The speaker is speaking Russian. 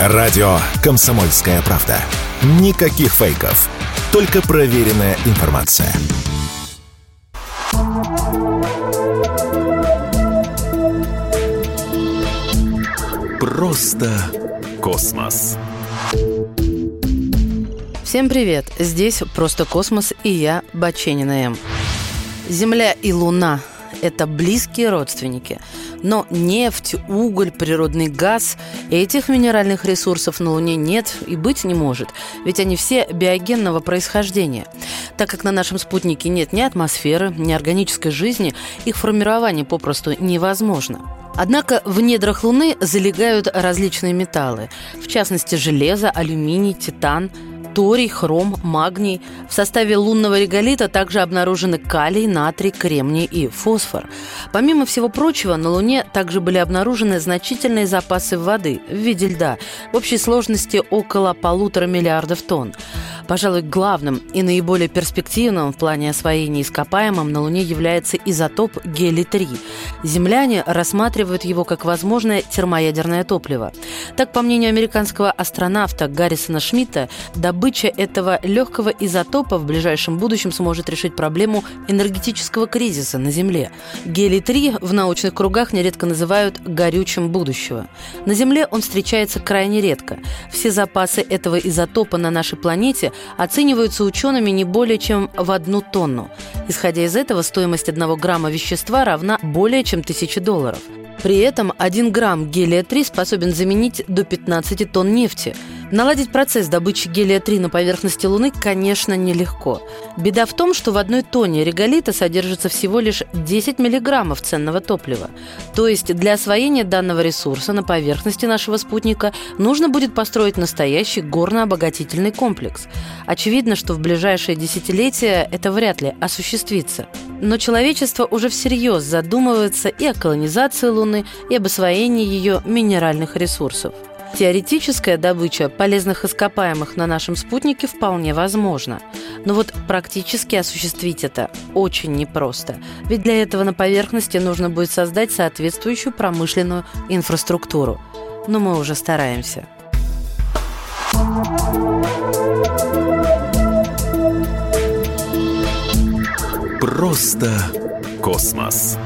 Радио «Комсомольская правда». Никаких фейков. Только проверенная информация. Просто космос. Всем привет! Здесь «Просто космос» и я, Баченина М. Земля и Луна – это близкие родственники. Но нефть, уголь, природный газ – этих минеральных ресурсов на Луне нет и быть не может, ведь они все биогенного происхождения. Так как на нашем спутнике нет ни атмосферы, ни органической жизни, их формирование попросту невозможно. Однако в недрах Луны залегают различные металлы, в частности железо, алюминий, титан – торий, хром, магний. В составе лунного реголита также обнаружены калий, натрий, кремний и фосфор. Помимо всего прочего, на Луне также были обнаружены значительные запасы воды в виде льда в общей сложности около полутора миллиардов тонн. Пожалуй, главным и наиболее перспективным в плане освоения ископаемым на Луне является изотоп гелий-3. Земляне рассматривают его как возможное термоядерное топливо. Так, по мнению американского астронавта Гаррисона Шмидта, добыча этого легкого изотопа в ближайшем будущем сможет решить проблему энергетического кризиса на Земле. Гелий-3 в научных кругах нередко называют горючим будущего. На Земле он встречается крайне редко. Все запасы этого изотопа на нашей планете оцениваются учеными не более чем в одну тонну. Исходя из этого, стоимость одного грамма вещества равна более чем тысяче долларов. При этом 1 грамм гелия-3 способен заменить до 15 тонн нефти – Наладить процесс добычи гелия-3 на поверхности Луны, конечно, нелегко. Беда в том, что в одной тонне реголита содержится всего лишь 10 миллиграммов ценного топлива. То есть для освоения данного ресурса на поверхности нашего спутника нужно будет построить настоящий горно-обогатительный комплекс. Очевидно, что в ближайшие десятилетия это вряд ли осуществится. Но человечество уже всерьез задумывается и о колонизации Луны, и об освоении ее минеральных ресурсов. Теоретическая добыча полезных ископаемых на нашем спутнике вполне возможна. Но вот практически осуществить это очень непросто. Ведь для этого на поверхности нужно будет создать соответствующую промышленную инфраструктуру. Но мы уже стараемся. Просто космос.